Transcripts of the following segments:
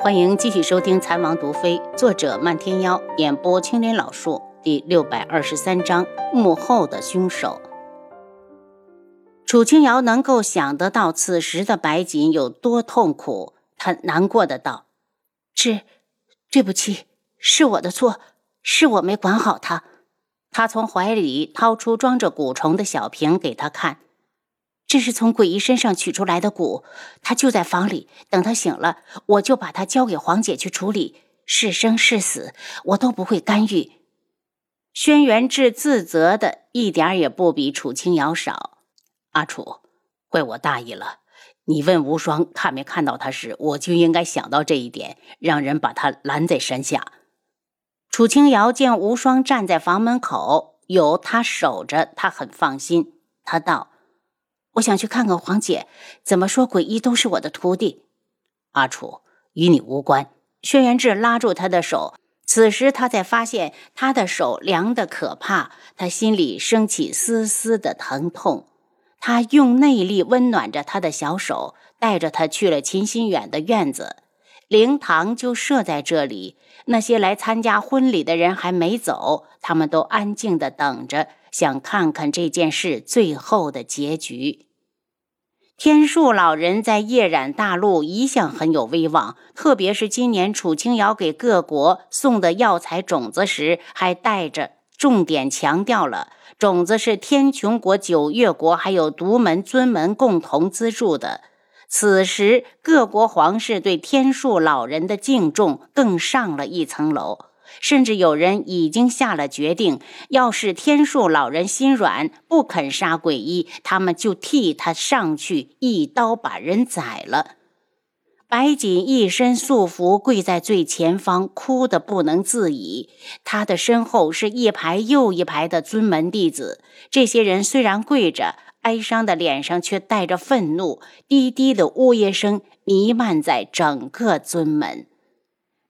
欢迎继续收听《残王毒妃》，作者漫天妖，演播青莲老树，第六百二十三章：幕后的凶手。楚清瑶能够想得到此时的白锦有多痛苦，他难过的道：“是，对不起，是我的错，是我没管好他。”他从怀里掏出装着蛊虫的小瓶给他看。这是从鬼医身上取出来的蛊，他就在房里。等他醒了，我就把他交给黄姐去处理。是生是死，我都不会干预。轩辕志自责的一点也不比楚清瑶少。阿楚，怪我大意了。你问无双看没看到他时，我就应该想到这一点，让人把他拦在山下。楚清瑶见无双站在房门口，有他守着，他很放心。他道。我想去看看黄姐，怎么说鬼医都是我的徒弟。阿楚与你无关。轩辕志拉住他的手，此时他才发现他的手凉得可怕，他心里升起丝丝的疼痛。他用内力温暖着他的小手，带着他去了秦心远的院子。灵堂就设在这里，那些来参加婚礼的人还没走，他们都安静的等着。想看看这件事最后的结局。天树老人在夜染大陆一向很有威望，特别是今年楚清瑶给各国送的药材种子时，还带着重点强调了种子是天穹国、九月国还有独门尊门共同资助的。此时，各国皇室对天树老人的敬重更上了一层楼。甚至有人已经下了决定，要是天树老人心软不肯杀鬼医，他们就替他上去一刀把人宰了。白锦一身素服，跪在最前方，哭得不能自已。他的身后是一排又一排的尊门弟子，这些人虽然跪着，哀伤的脸上却带着愤怒，低低的呜咽声弥漫在整个尊门。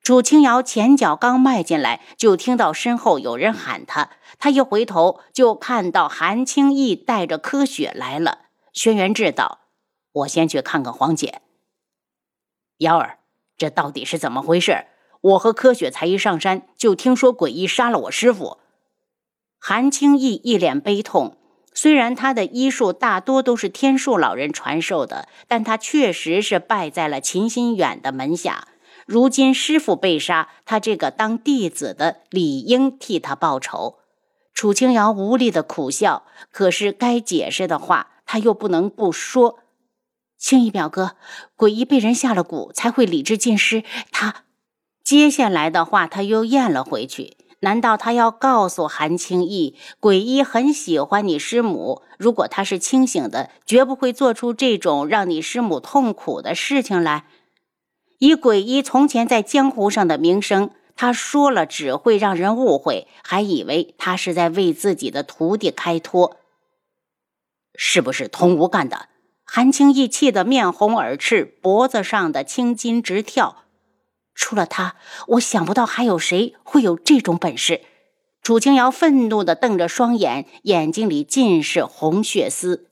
楚清瑶前脚刚迈进来，就听到身后有人喊他。他一回头，就看到韩青义带着柯雪来了。轩辕志道：“我先去看看黄姐。”瑶儿，这到底是怎么回事？我和柯雪才一上山，就听说鬼医杀了我师傅。韩青义一脸悲痛。虽然他的医术大多都是天树老人传授的，但他确实是败在了秦心远的门下。如今师傅被杀，他这个当弟子的理应替他报仇。楚清瑶无力的苦笑，可是该解释的话他又不能不说。青衣表哥，鬼医被人下了蛊，才会理智尽失。他接下来的话他又咽了回去。难道他要告诉韩青义，鬼医很喜欢你师母？如果他是清醒的，绝不会做出这种让你师母痛苦的事情来。以鬼医从前在江湖上的名声，他说了只会让人误会，还以为他是在为自己的徒弟开脱。是不是童无干的？韩青义气得面红耳赤，脖子上的青筋直跳。除了他，我想不到还有谁会有这种本事。楚清瑶愤怒地瞪着双眼，眼睛里尽是红血丝。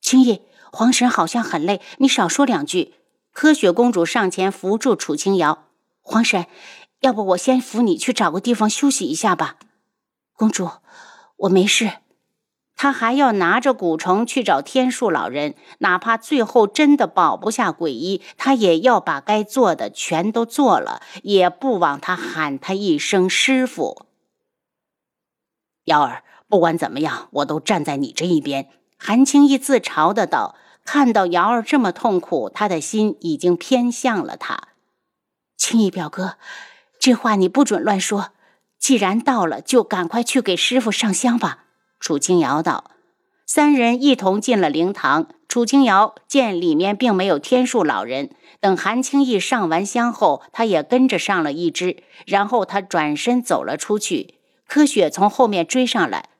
青义，皇婶好像很累，你少说两句。柯雪公主上前扶住楚清瑶，皇婶，要不我先扶你去找个地方休息一下吧。公主，我没事。她还要拿着蛊虫去找天树老人，哪怕最后真的保不下鬼医，她也要把该做的全都做了，也不枉他喊他一声师傅。瑶儿，不管怎么样，我都站在你这一边。韩青义自嘲的道。看到瑶儿这么痛苦，他的心已经偏向了他。青衣表哥，这话你不准乱说。既然到了，就赶快去给师傅上香吧。楚清瑶道。三人一同进了灵堂。楚清瑶见里面并没有天树老人，等韩青义上完香后，他也跟着上了一只。然后他转身走了出去。柯雪从后面追上来：“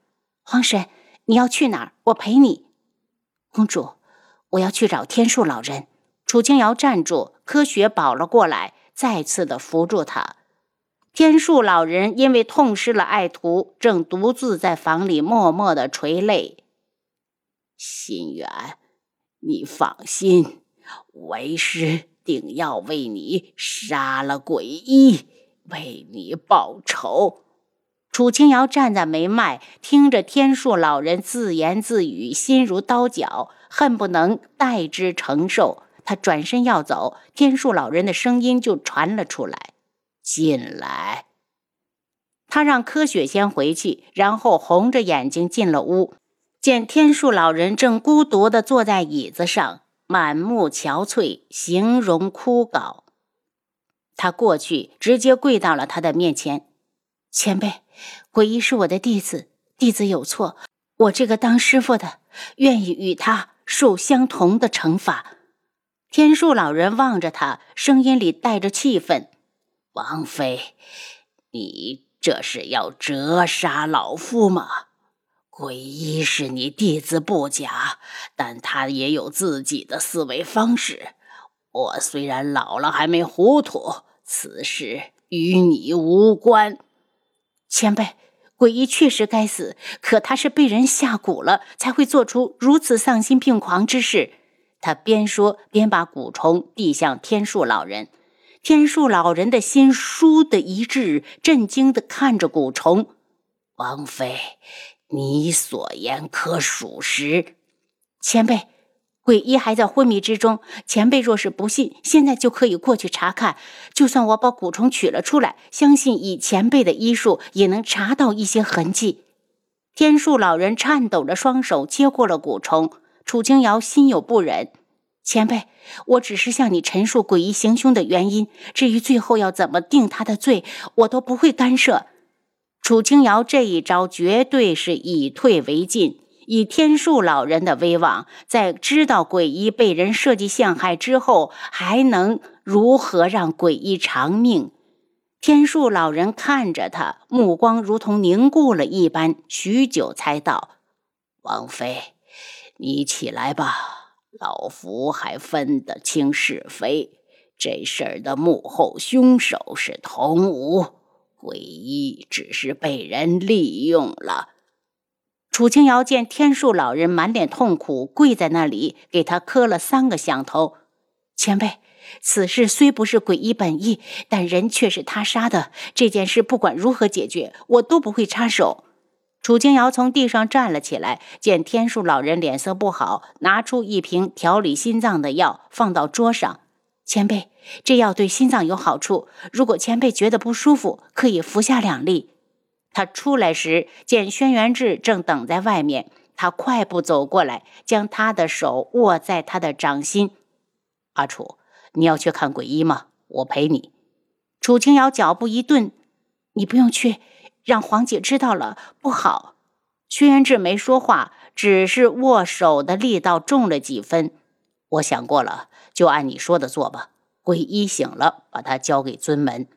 皇婶，你要去哪儿？我陪你。”公主。我要去找天树老人。楚清瑶站住，柯雪保了过来，再次的扶住他。天树老人因为痛失了爱徒，正独自在房里默默的垂泪。心远，你放心，为师定要为你杀了鬼医，为你报仇。楚清瑶站在门外，听着天树老人自言自语，心如刀绞，恨不能代之承受。他转身要走，天树老人的声音就传了出来：“进来。”他让柯雪先回去，然后红着眼睛进了屋，见天树老人正孤独地坐在椅子上，满目憔悴，形容枯槁。他过去，直接跪到了他的面前：“前辈，鬼医是我的弟子，弟子有错，我这个当师傅的愿意与他受相同的惩罚。”天树老人望着他，声音里带着气愤：“王妃，你……”这是要折杀老夫吗？鬼医是你弟子不假，但他也有自己的思维方式。我虽然老了，还没糊涂，此事与你无关。前辈，鬼医确实该死，可他是被人下蛊了，才会做出如此丧心病狂之事。他边说边把蛊虫递向天树老人。天树老人的心倏的一滞，震惊的看着蛊虫。王妃，你所言可属实？前辈，鬼医还在昏迷之中。前辈若是不信，现在就可以过去查看。就算我把蛊虫取了出来，相信以前辈的医术，也能查到一些痕迹。天树老人颤抖着双手接过了蛊虫。楚清瑶心有不忍。前辈，我只是向你陈述诡异行凶的原因，至于最后要怎么定他的罪，我都不会干涉。楚清瑶这一招绝对是以退为进，以天树老人的威望，在知道诡异被人设计陷害之后，还能如何让诡异偿命？天树老人看着他，目光如同凝固了一般，许久才道：“王妃，你起来吧。”老夫还分得清是非，这事儿的幕后凶手是童武，鬼医只是被人利用了。楚清瑶见天树老人满脸痛苦，跪在那里，给他磕了三个响头。前辈，此事虽不是鬼医本意，但人却是他杀的，这件事不管如何解决，我都不会插手。楚清瑶从地上站了起来，见天树老人脸色不好，拿出一瓶调理心脏的药放到桌上。前辈，这药对心脏有好处，如果前辈觉得不舒服，可以服下两粒。他出来时见轩辕志正等在外面，他快步走过来，将他的手握在他的掌心。阿楚，你要去看鬼医吗？我陪你。楚清瑶脚步一顿，你不用去。让黄姐知道了不好。轩辕志没说话，只是握手的力道重了几分。我想过了，就按你说的做吧。鬼医醒了，把他交给尊门。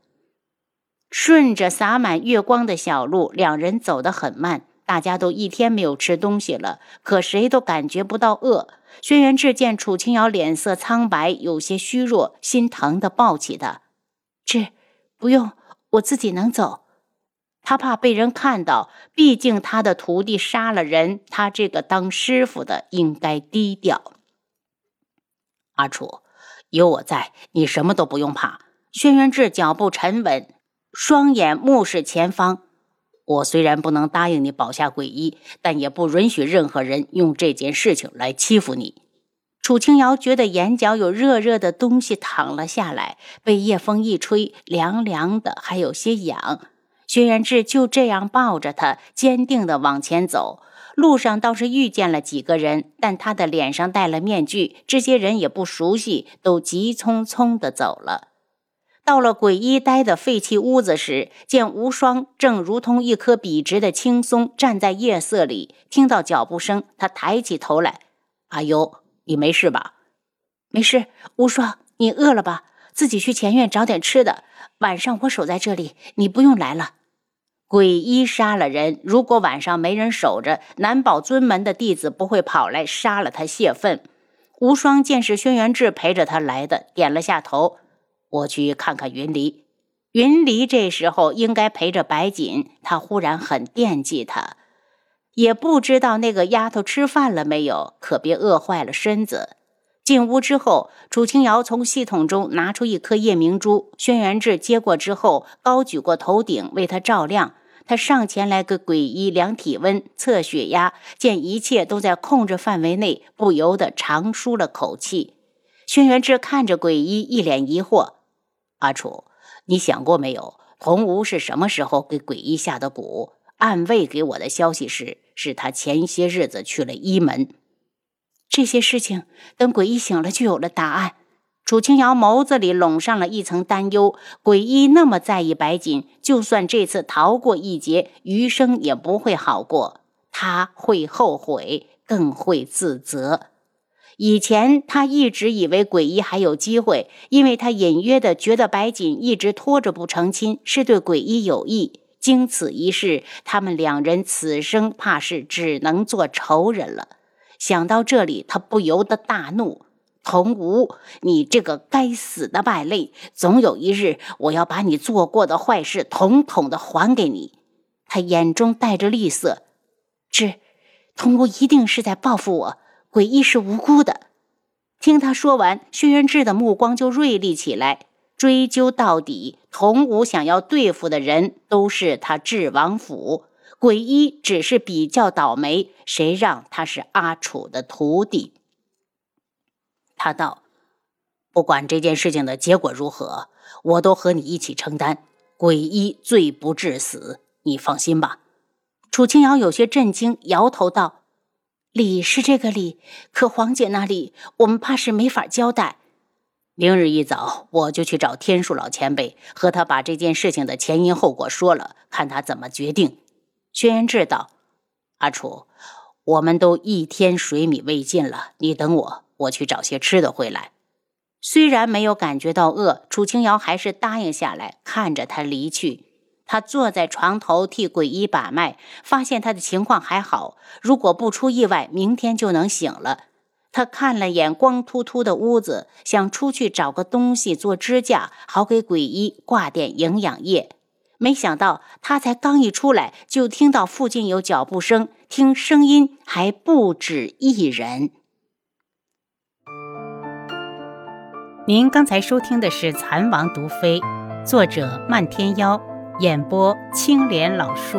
顺着洒满月光的小路，两人走得很慢。大家都一天没有吃东西了，可谁都感觉不到饿。轩辕志见楚清瑶脸色苍白，有些虚弱，心疼的抱起他。志，不用，我自己能走。他怕被人看到，毕竟他的徒弟杀了人，他这个当师傅的应该低调。阿楚，有我在，你什么都不用怕。轩辕志脚步沉稳，双眼目视前方。我虽然不能答应你保下鬼医，但也不允许任何人用这件事情来欺负你。楚清瑶觉得眼角有热热的东西淌了下来，被夜风一吹，凉凉的，还有些痒。轩辕志就这样抱着他，坚定地往前走。路上倒是遇见了几个人，但他的脸上戴了面具，这些人也不熟悉，都急匆匆地走了。到了鬼医待的废弃屋子时，见无双正如同一棵笔直的青松站在夜色里。听到脚步声，他抬起头来：“阿尤，你没事吧？”“没事。”“无双，你饿了吧？自己去前院找点吃的。晚上我守在这里，你不用来了。”鬼医杀了人，如果晚上没人守着，难保尊门的弟子不会跑来杀了他泄愤。无双见是轩辕志陪着他来的，点了下头：“我去看看云离。”云离这时候应该陪着白锦，他忽然很惦记他，也不知道那个丫头吃饭了没有，可别饿坏了身子。进屋之后，楚清瑶从系统中拿出一颗夜明珠，轩辕志接过之后，高举过头顶为他照亮。他上前来给鬼医量体温、测血压，见一切都在控制范围内，不由得长舒了口气。轩辕志看着鬼医，一脸疑惑：“阿楚，你想过没有，童无是什么时候给鬼医下的蛊？暗卫给我的消息是，是他前些日子去了医门。”这些事情等鬼医醒了就有了答案。楚清瑶眸子里笼上了一层担忧。鬼医那么在意白锦，就算这次逃过一劫，余生也不会好过。他会后悔，更会自责。以前他一直以为鬼医还有机会，因为他隐约的觉得白锦一直拖着不成亲是对鬼医有意。经此一事，他们两人此生怕是只能做仇人了。想到这里，他不由得大怒：“童无，你这个该死的败类！总有一日，我要把你做过的坏事统统的还给你。”他眼中带着厉色：“这，童无一定是在报复我。鬼医是无辜的。”听他说完，轩辕志的目光就锐利起来，追究到底，童无想要对付的人都是他智王府。鬼医只是比较倒霉，谁让他是阿楚的徒弟？他道：“不管这件事情的结果如何，我都和你一起承担。鬼医罪不至死，你放心吧。”楚清瑶有些震惊，摇头道：“理是这个理，可黄姐那里，我们怕是没法交代。明日一早，我就去找天树老前辈，和他把这件事情的前因后果说了，看他怎么决定。”轩辕志道：“阿楚，我们都一天水米未进了，你等我，我去找些吃的回来。”虽然没有感觉到饿，楚清瑶还是答应下来，看着他离去。他坐在床头替鬼医把脉，发现他的情况还好，如果不出意外，明天就能醒了。他看了眼光秃秃的屋子，想出去找个东西做支架，好给鬼医挂点营养液。没想到他才刚一出来，就听到附近有脚步声，听声音还不止一人。您刚才收听的是《蚕王毒妃》，作者漫天妖，演播青莲老树。